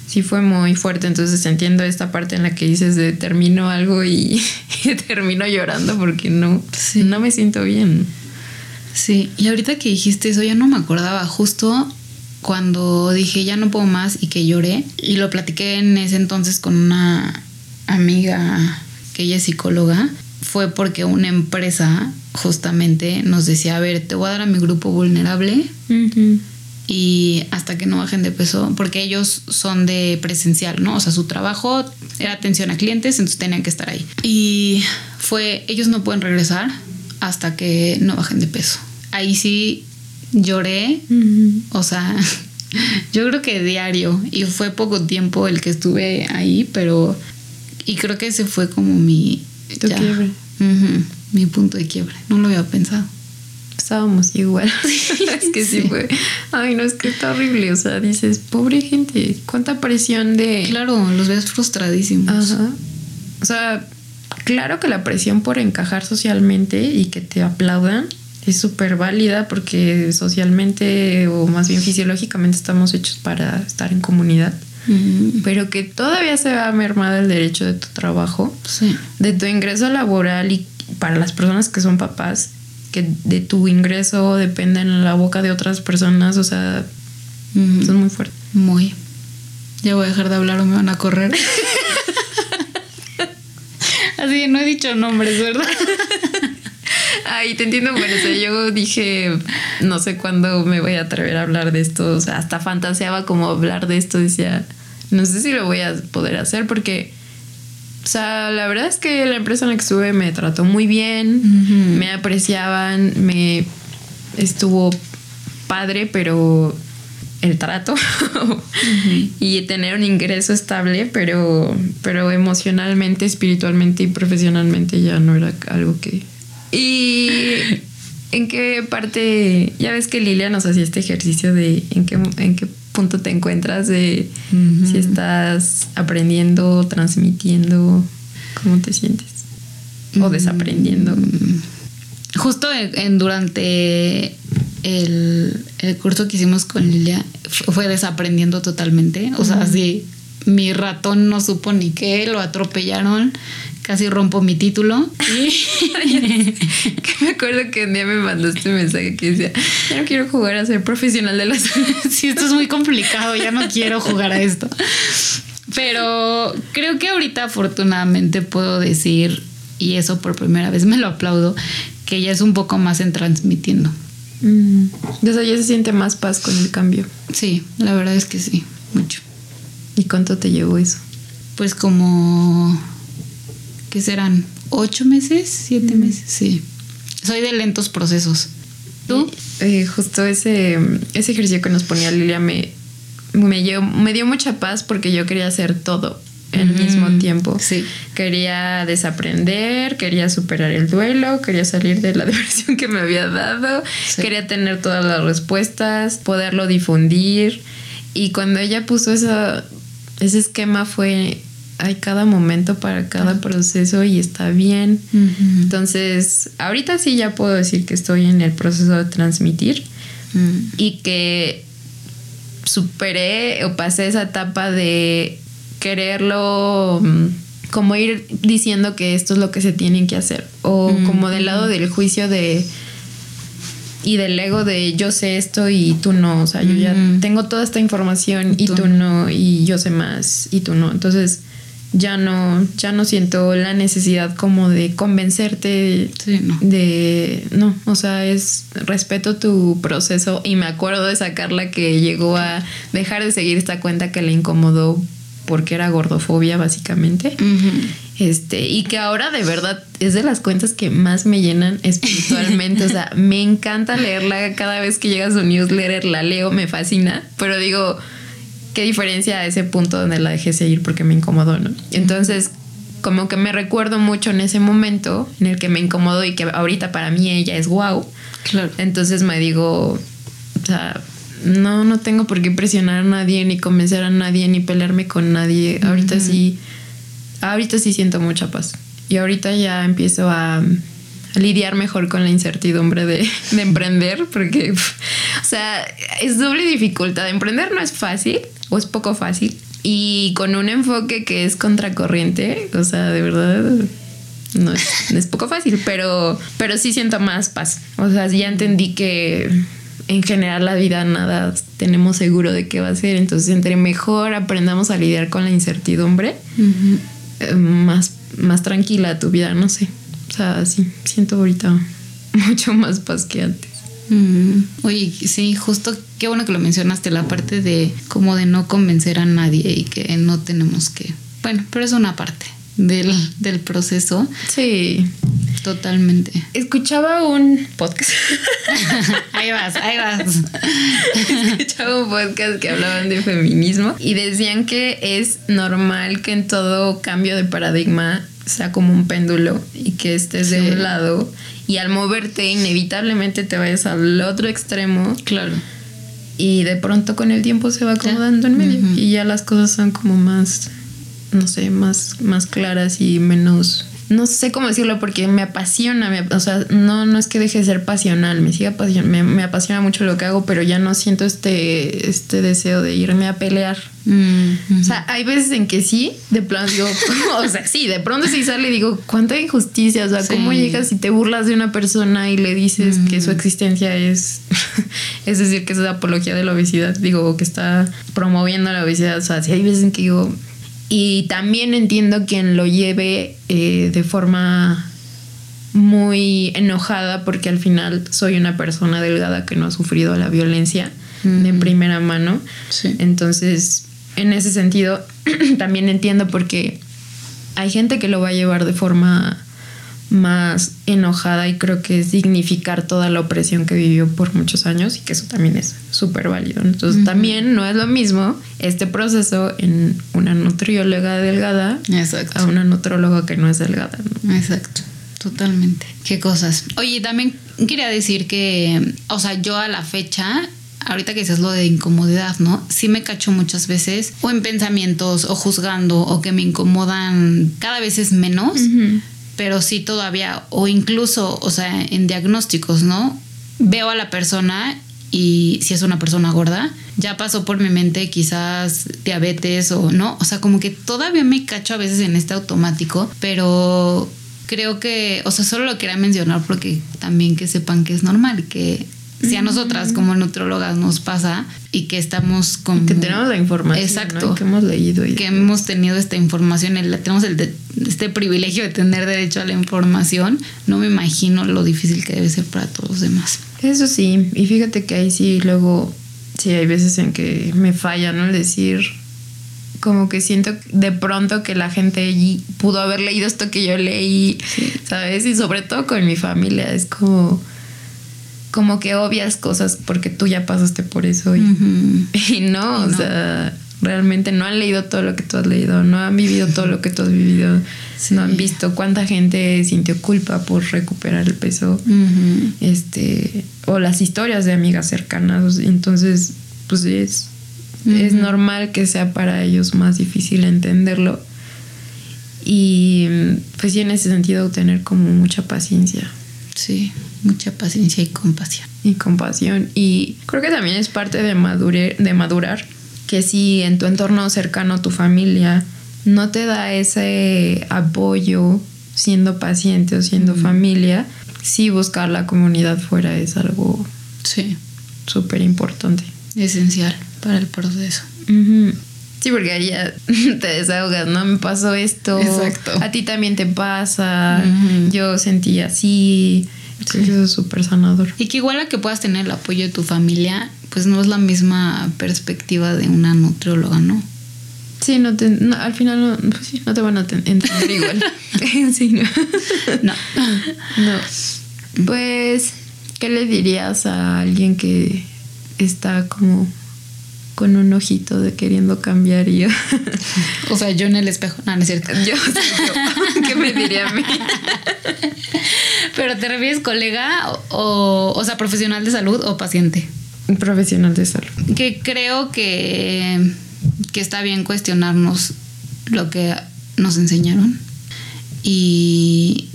sí fue muy fuerte. Entonces entiendo esta parte en la que dices de termino algo <laughs> y, termino llorando porque no, Sí. no me siento bien. Sí, y ahorita que dijiste eso, ya no me acordaba. Justo cuando dije ya no puedo más y que lloré, y lo platiqué en ese entonces con una amiga que ella es psicóloga, fue porque una empresa justamente nos decía, a ver, te voy a dar a mi grupo vulnerable y hasta que no bajen de peso, porque ellos son de presencial, ¿no? O sea, su trabajo era atención a clientes, entonces tenían que estar ahí. Y fue, ellos no pueden regresar hasta que no bajen de peso. Ahí sí lloré, o sea, <laughs> yo creo que diario, y fue poco tiempo el que estuve ahí, pero, y creo que ese fue como mi... Tu quiebre. Ujú, mi punto de quiebre, no lo había pensado. Estábamos igual. <laughs> es que sí, Sí. fue. Ay, no, es que está horrible. O sea, dices, pobre gente, cuánta presión de. Claro, los ves frustradísimos. Ajá. O sea, claro que la presión por encajar socialmente y que te aplaudan es súper válida porque socialmente o más bien fisiológicamente estamos hechos para estar en comunidad. Pero que todavía se va mermado el derecho de tu trabajo, Sí. de tu ingreso laboral y para las personas que son papás, que de tu ingreso dependen en la boca de otras personas, o sea, Ujú. eso es muy fuerte. Muy. Ya voy a dejar de hablar o me van a correr. <laughs> Así que no he dicho nombres, ¿verdad? <laughs> Ay, te entiendo, pero o sea, yo dije, no sé cuándo me voy a atrever a hablar de esto, o sea, hasta fantaseaba como hablar de esto, decía, no sé si lo voy a poder hacer porque O sea, la verdad es que la empresa en la que estuve me trató muy bien, me apreciaban, me estuvo padre, pero el trato <laughs> y tener un ingreso estable, pero, pero emocionalmente, espiritualmente y profesionalmente ya no era algo que... Y <laughs> en qué parte, ya ves que Lilia nos hacía este ejercicio de en qué, en qué punto te encuentras, de si estás aprendiendo, transmitiendo, cómo te sientes, o desaprendiendo. Justo en, durante el, el, curso que hicimos con Lilia fue desaprendiendo totalmente. O sea, así mi ratón no supo ni qué, lo atropellaron, casi rompo mi título. Y <laughs> que me acuerdo que un día me mandó este mensaje que decía, ya no quiero jugar a ser profesional de las... sí, esto es muy complicado, ya no quiero jugar a esto. Pero creo que ahorita afortunadamente puedo decir, y eso por primera vez me lo aplaudo, que ya es un poco más en transmitiendo. Mm. O sea, ya se siente más paz con el cambio. Sí, la verdad es que sí, mucho. ¿Y cuánto te llevó eso? Pues como, ¿qué serán? ¿Ocho meses? ¿Siete Mm. meses? Sí. Soy de lentos procesos. ¿Tú? Eh, justo ese, ese ejercicio que nos ponía Lilia me, me, dio, me dio mucha paz porque yo quería hacer todo al Mm, mismo tiempo. sí. Quería desaprender, quería superar el duelo, quería salir de la <laughs> depresión que me había dado, Sí. quería tener todas las respuestas, poderlo difundir. Y cuando ella puso eso, ese esquema fue, hay cada momento para cada proceso y está bien. Entonces, ahorita sí ya puedo decir que estoy en el proceso de transmitir Mm. y que superé o pasé esa etapa de quererlo mm, como ir diciendo que esto es lo que se tienen que hacer o como del lado del juicio de y del ego de yo sé esto y tú no, o sea, yo ya tengo toda esta información y Tú tú no y yo sé más y tú no. Entonces, ya no ya no siento la necesidad como de convencerte Sí, no. de no, o sea, es respeto tu proceso y me acuerdo de sacarla que llegó a dejar de seguir esta cuenta que le incomodó porque era gordofobia básicamente. Este, y que ahora de verdad es de las cuentas que más me llenan espiritualmente. o sea, <laughs> me encanta leerla cada vez que llega su newsletter, la leo, me fascina. Pero digo, qué diferencia a ese punto donde la dejé seguir porque me incomodó, ¿no? Entonces, como que me recuerdo mucho en ese momento en el que me incomodó y que ahorita para mí ella es wow. Claro. Entonces me digo, o sea, no, no tengo por qué presionar a nadie, ni convencer a nadie, ni pelearme con nadie. Ahorita sí, ahorita sí siento mucha paz. Y ahorita ya empiezo a, a lidiar mejor con la incertidumbre de, de emprender, porque, <laughs> o sea, es doble dificultad. Emprender no es fácil, o es poco fácil. Y con un enfoque que es contracorriente, o sea, de verdad, no es, es poco fácil, pero, pero sí siento más paz. O sea, ya entendí que en general la vida nada tenemos seguro de qué va a ser. Entonces, entre mejor aprendamos a lidiar con la incertidumbre, eh, más, más tranquila tu vida, no sé. O sea, sí, siento ahorita <laughs> mucho más paz que antes. Mm. Oye, sí, justo qué bueno que lo mencionaste, la parte de como de no convencer a nadie y que no tenemos que. Bueno, pero es una parte del, del proceso, Sí. totalmente. Escuchaba un podcast. <laughs> ahí vas, ahí vas. Escuchaba un podcast que hablaban de feminismo y decían que es normal que en todo cambio de paradigma sea como un péndulo y que estés de un lado y al moverte inevitablemente te vayas al otro extremo. Claro. y de pronto con el tiempo se va acomodando en medio y ya las cosas son como más no sé más más claras y menos no sé cómo decirlo porque me apasiona me- o sea no no es que deje de ser pasional me sigue apasiona, me, me apasiona mucho lo que hago pero ya no siento este este deseo de irme a pelear. Mm, o sea, hay veces en que sí, de plano digo, <laughs> o sea, sí, de pronto sí sale y digo, cuánta injusticia, o sea, Sí. cómo llegas y te burlas de una persona y le dices que su existencia es, <laughs> es decir, que es la apología de la obesidad, digo, que está promoviendo la obesidad, o sea, sí hay veces en que digo, y también entiendo quien lo lleve eh, de forma muy enojada porque al final soy una persona delgada que no ha sufrido la violencia de Ujú. primera mano. Sí. Entonces, en ese sentido, <clears throat> también entiendo porque hay gente que lo va a llevar de forma más enojada y creo que es dignificar toda la opresión que vivió por muchos años y que eso también es súper válido. Entonces también no es lo mismo este proceso en una nutrióloga delgada Exacto. a una nutróloga que no es delgada. ¿no? Exacto, totalmente. Qué cosas. Oye, también quería decir que, o sea, yo a la fecha, ahorita que dices lo de incomodidad, ¿no? Sí me cacho muchas veces, o en pensamientos, o juzgando, o que me incomodan cada vez es menos, pero sí todavía, o incluso, o sea, en diagnósticos, ¿no? Veo a la persona y si es una persona gorda, ya pasó por mi mente quizás diabetes o no, o sea, como que todavía me cacho a veces en este automático, pero creo que, o sea, solo lo quería mencionar porque también que sepan que es normal, que si a nosotras como nutrólogas nos pasa y que estamos con... Que tenemos la información. Exacto. ¿no? Que hemos leído. Y que hemos tenido esta información, el- tenemos el de- este privilegio de tener derecho a la información, no me imagino lo difícil que debe ser para todos los demás. Eso sí, y fíjate que ahí sí luego, sí hay veces en que me falla, ¿no? El decir, como que siento de pronto que la gente allí pudo haber leído esto que yo leí, ¿sabes? Y sobre todo con mi familia, es como, como que obvias cosas porque tú ya pasaste por eso y, <laughs> y no, o no. sea, realmente no han leído todo lo que tú has leído, no han vivido todo lo que tú has vivido, Sí. no han visto cuánta gente sintió culpa por recuperar el peso este o las historias de amigas cercanas entonces pues es es normal que sea para ellos más difícil entenderlo y pues sí en ese sentido tener como mucha paciencia. Sí, mucha paciencia y compasión. y compasión y creo que también es parte de madure, de madurar que si en tu entorno cercano tu familia no te da ese apoyo siendo paciente o siendo familia sí buscar la comunidad fuera es algo Sí, súper importante. esencial para el proceso. Sí, porque ahí ya <laughs> te desahogas, ¿no? Me pasó esto. Exacto. A ti también te pasa. Yo sentí así. Entonces eso es súper sanador. Y que igual a que puedas tener el apoyo de tu familia, pues no es la misma perspectiva de una nutrióloga, ¿no? Sí, no te, no, al final no, pues sí, no te van a ten- entender igual. <laughs> <laughs> sí, no. No. No. Pues, ¿qué le dirías a alguien que está como con un ojito de queriendo cambiar y yo? O sea, yo en el espejo. No, no es cierto. yo, yo, <laughs> ¿qué me diría a mí? Pero te refieres colega o, o, sea, profesional de salud o paciente. Profesional de salud. Que creo que, que está bien cuestionarnos lo que nos enseñaron y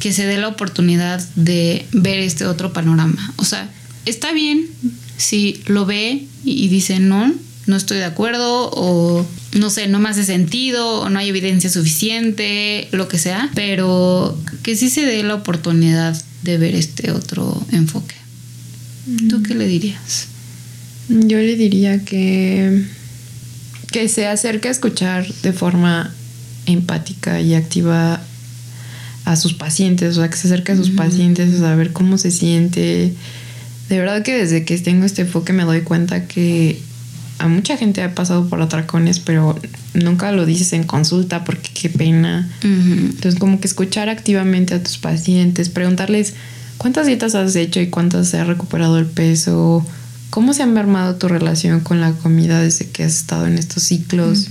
que se dé la oportunidad de ver este otro panorama. O sea, está bien si lo ve y dice no, no estoy de acuerdo o no sé, no me hace sentido o no hay evidencia suficiente, lo que sea, pero que sí se dé la oportunidad de ver este otro enfoque. ¿Tú qué le dirías? Yo le diría que, que se acerque a escuchar de forma empática y activa a sus pacientes, o sea, que se acerque a sus pacientes a saber cómo se siente. De verdad que desde que tengo este enfoque me doy cuenta que a mucha gente ha pasado por atracones, pero nunca lo dices en consulta porque qué pena. Entonces, como que escuchar activamente a tus pacientes, preguntarles cuántas dietas has hecho y cuántas se ha recuperado el peso, cómo se ha mermado tu relación con la comida desde que has estado en estos ciclos.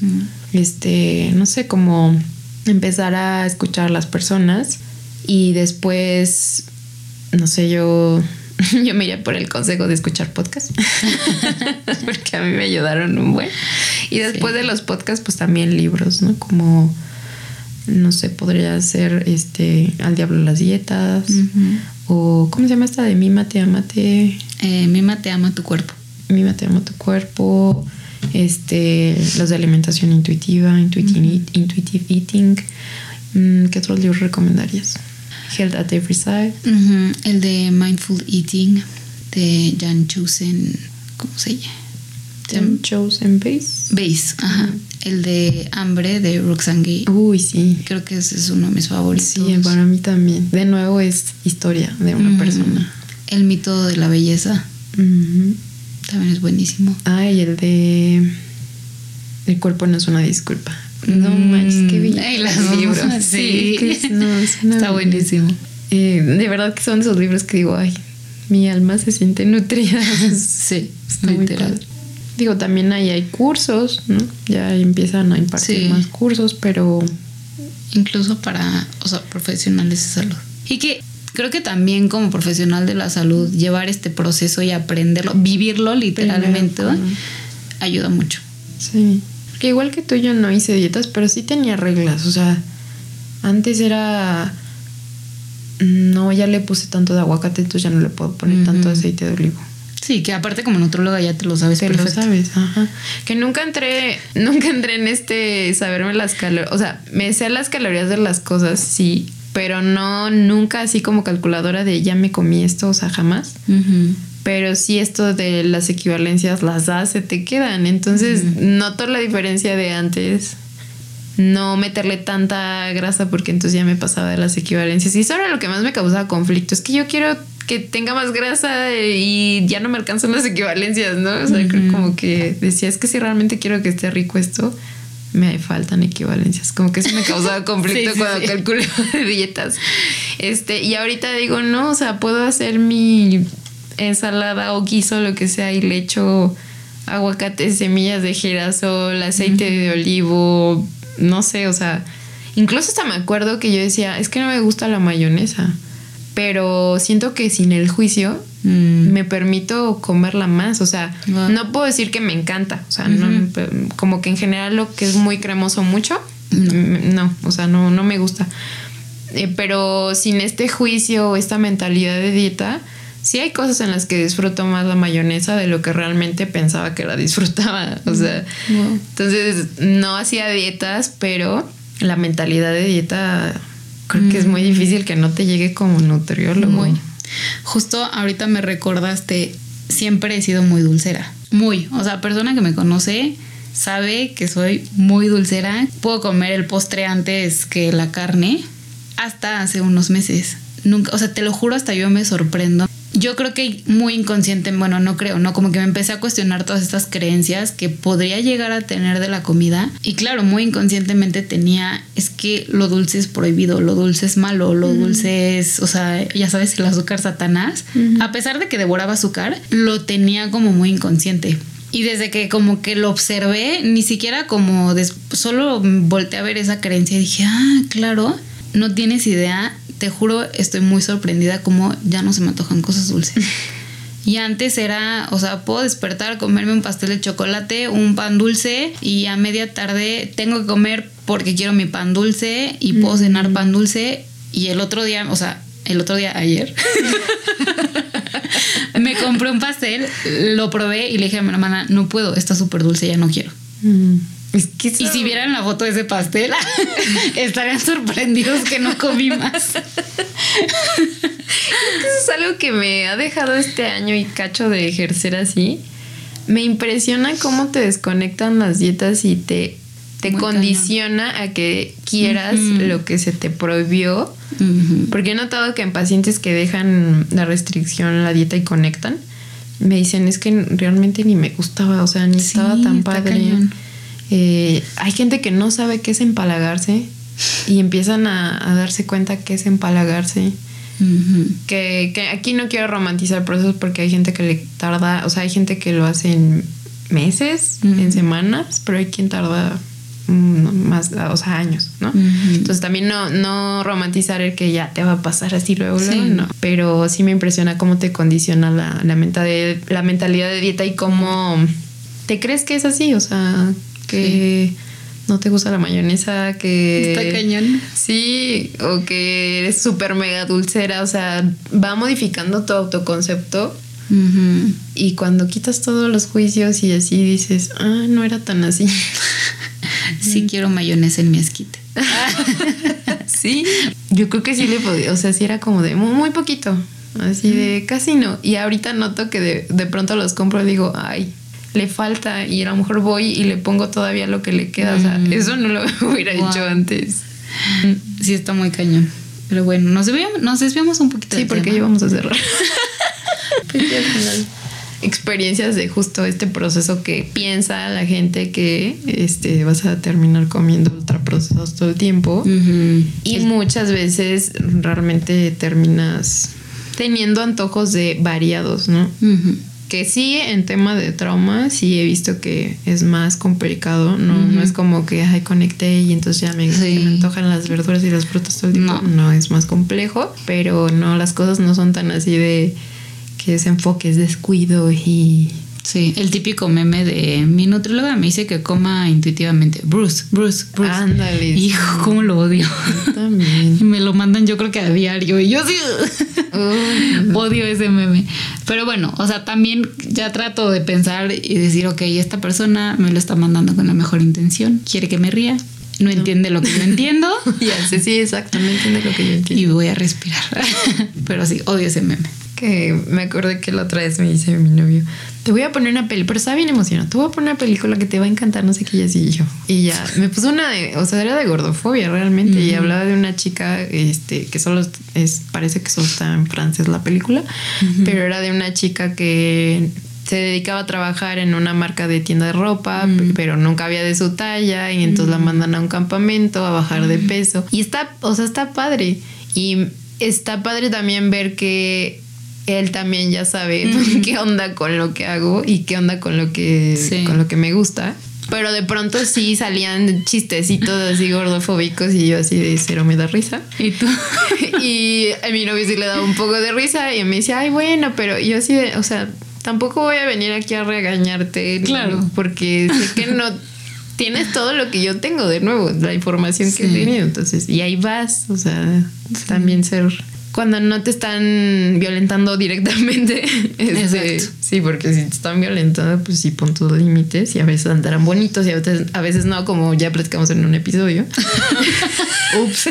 Este, no sé, cómo empezar a escuchar a las personas y después, no sé, yo, <laughs> yo me iría por el consejo de escuchar podcasts, <laughs> porque a mí me ayudaron un buen. Y después de los podcasts, pues también libros, ¿no? Como, no sé, podría ser este, Al Diablo las Dietas, o ¿cómo se llama esta de Mímate, Amate? Eh, Mima te ama tu cuerpo. Mímate, ama tu cuerpo, este, los de alimentación intuitiva, intuitive, intuitive eating. Mm, ¿Qué otros libros recomendarías? Health at Every Side. El de Mindful Eating de Jan Chosen, ¿cómo se llama? Them Chosen Base. Base, ajá. El de Hambre de Roxane Gay. Uy, sí. Creo que ese es uno de mis favoritos. Sí, para mí también. De nuevo es historia de una persona. El mito de la belleza también es buenísimo. Ah, y el de El cuerpo no es una disculpa. No manches, qué bien. Ay, las libros. <laughs> Sí, que no, es está buenísimo. Eh, de verdad que son esos libros que digo, ay, mi alma se siente nutrida. <laughs> Sí, Está muy literal. Digo, también ahí hay cursos, ¿no? Ya empiezan a impartir Sí. más cursos, pero incluso para, o sea, profesionales de salud. Y que creo que también como profesional de la salud, llevar este proceso y aprenderlo, vivirlo literalmente, Primero, ayuda mucho. sí. Que igual que tú yo no hice dietas, pero sí tenía reglas. O sea, antes era... No, ya le puse tanto de aguacate, entonces ya no le puedo poner tanto Ujú. aceite de olivo. Sí, que aparte como nutróloga ya te lo sabes Te lo sabes, ajá. Que nunca entré, <laughs> nunca entré en este saberme las calorías. O sea, me sé las calorías de las cosas, sí, pero no nunca así como calculadora de ya me comí esto, o sea, jamás. Pero sí esto de las equivalencias las das, se te quedan. Entonces noto la diferencia de antes. No meterle tanta grasa porque entonces ya me pasaba de las equivalencias. Y eso era lo que más me causaba conflicto. Es que yo quiero que tenga más grasa y ya no me alcanzan las equivalencias, ¿no? O sea, creo como que decía, es que si realmente quiero que esté rico esto, me faltan equivalencias. Como que eso me causaba <laughs> conflicto Sí, sí, cuando sí. calculo <laughs> dietas. Este, y ahorita digo, no, o sea, puedo hacer mi ensalada o guiso, lo que sea, y le echo aguacate, semillas de girasol, aceite de olivo, no sé, o sea, incluso hasta me acuerdo que yo decía, es que no me gusta la mayonesa, pero siento que sin el juicio Mm. me permito comerla más, o sea, Wow. no puedo decir que me encanta, o sea, no, como que en general lo que es muy cremoso mucho, no, o sea, no, no me gusta. Eh, pero sin este juicio o esta mentalidad de dieta, sí hay cosas en las que disfruto más la mayonesa de lo que realmente pensaba que la disfrutaba. <laughs> O sea, Wow. entonces no hacía dietas, pero la mentalidad de dieta creo que es muy difícil que no te llegue como nutriólogo. Muy. Justo ahorita me recordaste, siempre he sido muy dulcera. Muy. O sea, persona que me conoce sabe que soy muy dulcera. Puedo comer el postre antes que la carne hasta hace unos meses. Nunca, o sea, te lo juro, hasta yo me sorprendo. Yo creo que muy inconsciente, bueno, no creo, ¿no? Como que me empecé a cuestionar todas estas creencias que podría llegar a tener de la comida. Y claro, muy inconscientemente tenía, es que lo dulce es prohibido, lo dulce es malo, lo dulce es, o sea, ya sabes, el azúcar satanás. A pesar de que devoraba azúcar, lo tenía como muy inconsciente. Y desde que como que lo observé, ni siquiera como solo volteé a ver esa creencia y dije, ah, claro, no tienes idea, te juro, estoy muy sorprendida como ya no se me antojan cosas dulces. <laughs> Y antes era, o sea, puedo despertar, comerme un pastel de chocolate, un pan dulce y a media tarde tengo que comer porque quiero mi pan dulce y puedo cenar pan dulce y el otro día, o sea, el otro día ayer <laughs> me compré un pastel, lo probé y le dije a mi hermana, no puedo, está súper dulce, ya no quiero. Mm. Es que Y si vieran la foto de ese pastel, <laughs> estarían sorprendidos que no comí más. Eso es algo que me ha dejado este año y cacho de ejercer así. Me impresiona cómo te desconectan las dietas y te, te Muy condiciona a que quieras lo que se te prohibió. Porque he notado que en pacientes que dejan la restricción, la dieta y conectan, me dicen es que realmente ni me gustaba, o sea, ni Sí, estaba tan está padre. cañón. Eh, hay gente que no sabe qué es empalagarse y empiezan a, a darse cuenta qué es empalagarse. Que, que aquí no quiero romantizar procesos porque hay gente que le tarda, o sea, hay gente que lo hace en meses, Ujú. en semanas, pero hay quien tarda más, o sea, años, ¿no? Entonces también no, no romantizar el que ya te va a pasar así luego, Sí. luego, no. Pero sí me impresiona cómo te condiciona la, la, menta- de- la mentalidad de dieta y cómo te crees que es así, o sea, que no te gusta la mayonesa, que... Está cañón. Sí, o que eres súper mega dulcera, o sea, va modificando tu autoconcepto y cuando quitas todos los juicios y así dices, ah, no era tan así. <laughs> Sí quiero mayonesa en mi esquite. <laughs> sí, <laughs> yo creo que sí le podía, o sea, sí era como de muy, muy poquito, así de casi no. Y ahorita noto que de, de pronto los compro y digo, ay, le falta y a lo mejor voy y le pongo todavía lo que le queda, o sea, Mm. eso no lo <laughs> hubiera Wow. hecho antes. Sí, está muy cañón. Pero bueno, nos desviamos, nos desviamos un poquito. Sí, del porque tema. íbamos a cerrar. <laughs> <laughs> Pues ya al final. experiencias de justo este proceso que piensa la gente que este, vas a terminar comiendo ultraprocesados todo el tiempo. Y muchas veces realmente terminas teniendo antojos de variados, ¿no? Que sí, en tema de trauma, sí he visto que es más complicado, ¿no? No es como que, ay, conecté y entonces ya me, me antojan las verduras y las frutas todo el tiempo. No. es más complejo, pero no, las cosas no son tan así de que ese enfoque es descuido y Sí, el típico meme de mi nutrióloga me dice que coma intuitivamente. Bruce, Bruce, Bruce. Ándale. Hijo, cómo lo odio. también. <laughs> Y me lo mandan yo creo que a diario. Y yo sí <laughs> odio ese meme. Pero bueno, o sea, también ya trato de pensar y decir, ok, esta persona me lo está mandando con la mejor intención. Quiere que me ría. No, entiende lo que yo entiendo. ya sé, sí, exacto, no entiende lo que yo entiendo. <laughs> Y voy a respirar. <laughs> Pero sí, odio ese meme que me acordé que la otra vez me dice mi novio, te voy a poner una película, pero estaba bien emocionado, te voy a poner una película que te va a encantar, no sé qué, y así yo. Y ya, me puso una de, o sea, era de gordofobia realmente, y hablaba de una chica, este, que solo es, parece que solo está en francés la película, pero era de una chica que se dedicaba a trabajar en una marca de tienda de ropa, pero nunca había de su talla, y entonces la mandan a un campamento a bajar de peso. Y está, o sea, está padre. Y está padre también ver que él también ya sabe <laughs> qué onda con lo que hago y qué onda con lo que, con lo que me gusta. Pero de pronto sí salían chistecitos así gordofóbicos y yo así de cero me da risa. ¿Y tú? <laughs> y a mi novio sí le daba un poco de risa y me decía, ay, bueno, pero yo así de, o sea, tampoco voy a venir aquí a regañarte. Claro. Porque sé que no <laughs> tienes todo lo que yo tengo de nuevo, la información que he tenido. Entonces, y ahí vas, o sea, también ser cuando no te están violentando directamente. <laughs> Este, sí, porque si te están violentando, pues sí pon tus límites y a veces andarán bonitos y a veces, a veces no, como ya platicamos en un episodio. <laughs> Ups.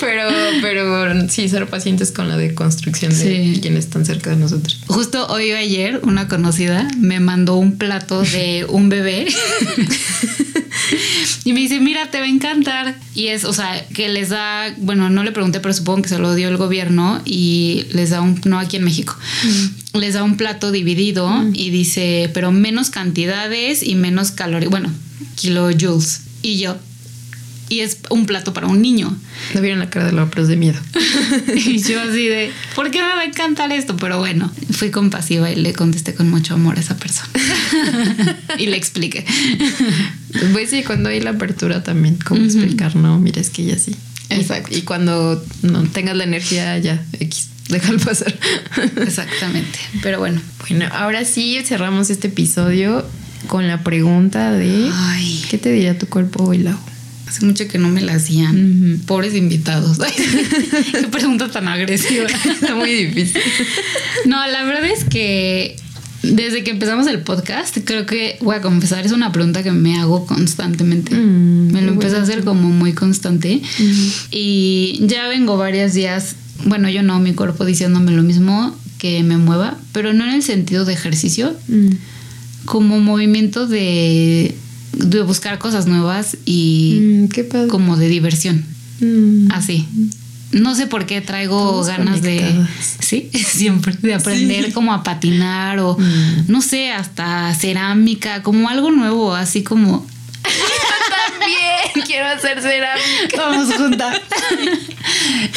pero, pero sí, ser pacientes con la deconstrucción de quienes están cerca de nosotros. Justo hoy o ayer, una conocida me mandó un plato de un bebé <laughs> <laughs> y me dice, mira, te va a encantar. Y es, o sea, que les da, bueno, no le pregunté, pero supongo que se lo dio el gobierno y les da un, no aquí en México, mm. les da un plato dividido mm. y dice, pero menos cantidades y menos calorías, bueno, kilojoules. Y yo, y es un plato para un niño. No vieron la cara de pero de miedo. <laughs> y yo así de, ¿por qué me va a encantar esto? Pero bueno, fui compasiva y le contesté con mucho amor a esa persona. <laughs> y le expliqué. Pues sí, cuando hay la apertura también, como explicar, no, mira, es que ya sí. Exacto. Y cuando no tengas la energía, ya, X, déjalo pasar. Exactamente. Pero bueno. Bueno, ahora sí cerramos este episodio con la pregunta de ¿qué te diría tu cuerpo hoy, Lau? Hace mucho que no me la hacían. Pobres invitados. <laughs> Qué pregunta tan agresiva. Está muy difícil. No, la verdad es que desde que empezamos el podcast, creo que voy a confesar, es una pregunta que me hago constantemente. Mm, me lo empecé a hacer como muy constante. Y ya vengo varios días, bueno, yo no, mi cuerpo diciéndome lo mismo, que me mueva, pero no en el sentido de ejercicio, mm. como movimiento de de buscar cosas nuevas y mm, como de diversión. Mm. Así. No sé por qué traigo ganas de, <laughs> sí, <laughs> siempre de aprender como a patinar o mm. no sé, hasta cerámica, como algo nuevo, así como también quiero hacer cerámica. Vamos juntas.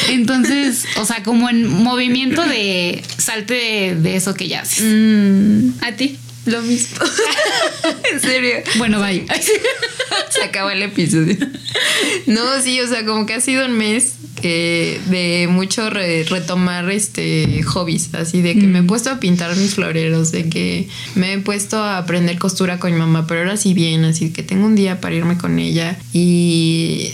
Entonces, o sea, como en movimiento de salte de, eso que ya haces. ¿A ti? Lo mismo. <laughs> en serio. Bueno, bye. Se acabó el episodio. No, sí, o sea, como que ha sido un mes de mucho retomar este hobbies, así de que me he mm. puesto a pintar mis floreros, de que me he puesto a aprender costura con mi mamá, pero ahora sí bien, así que tengo un día para irme con ella y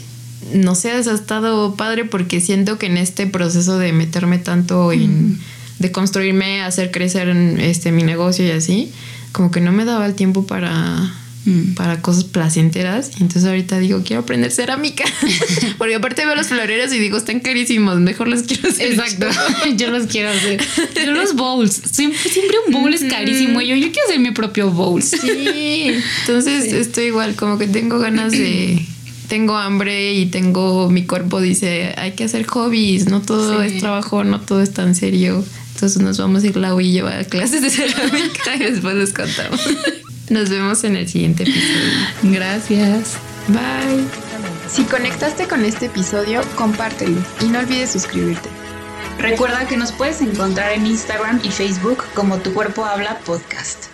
no sé, ha estado padre porque siento que en este proceso de meterme tanto en mm. de construirme, hacer crecer este mi negocio y así, como que no me daba el tiempo para, mm. para cosas placenteras. Y entonces ahorita digo, quiero aprender cerámica. <laughs> Porque aparte veo los floreros y digo, están carísimos, mejor los quiero hacer. Exacto, <laughs> yo los quiero hacer. Yo los bowls, siempre, siempre un bowl es carísimo. Yo, yo quiero hacer mi propio bowl. Sí, entonces estoy igual, como que tengo ganas de... Tengo hambre y tengo mi cuerpo dice, hay que hacer hobbies, no todo es trabajo, no todo es tan serio. Entonces nos vamos a ir Lau y a clases de cerámica y después les contamos. <laughs> Nos vemos en el siguiente episodio. Gracias. Bye. Si conectaste con este episodio, compártelo y no olvides suscribirte. Recuerda que nos puedes encontrar en Instagram y Facebook como Tu Cuerpo Habla Podcast.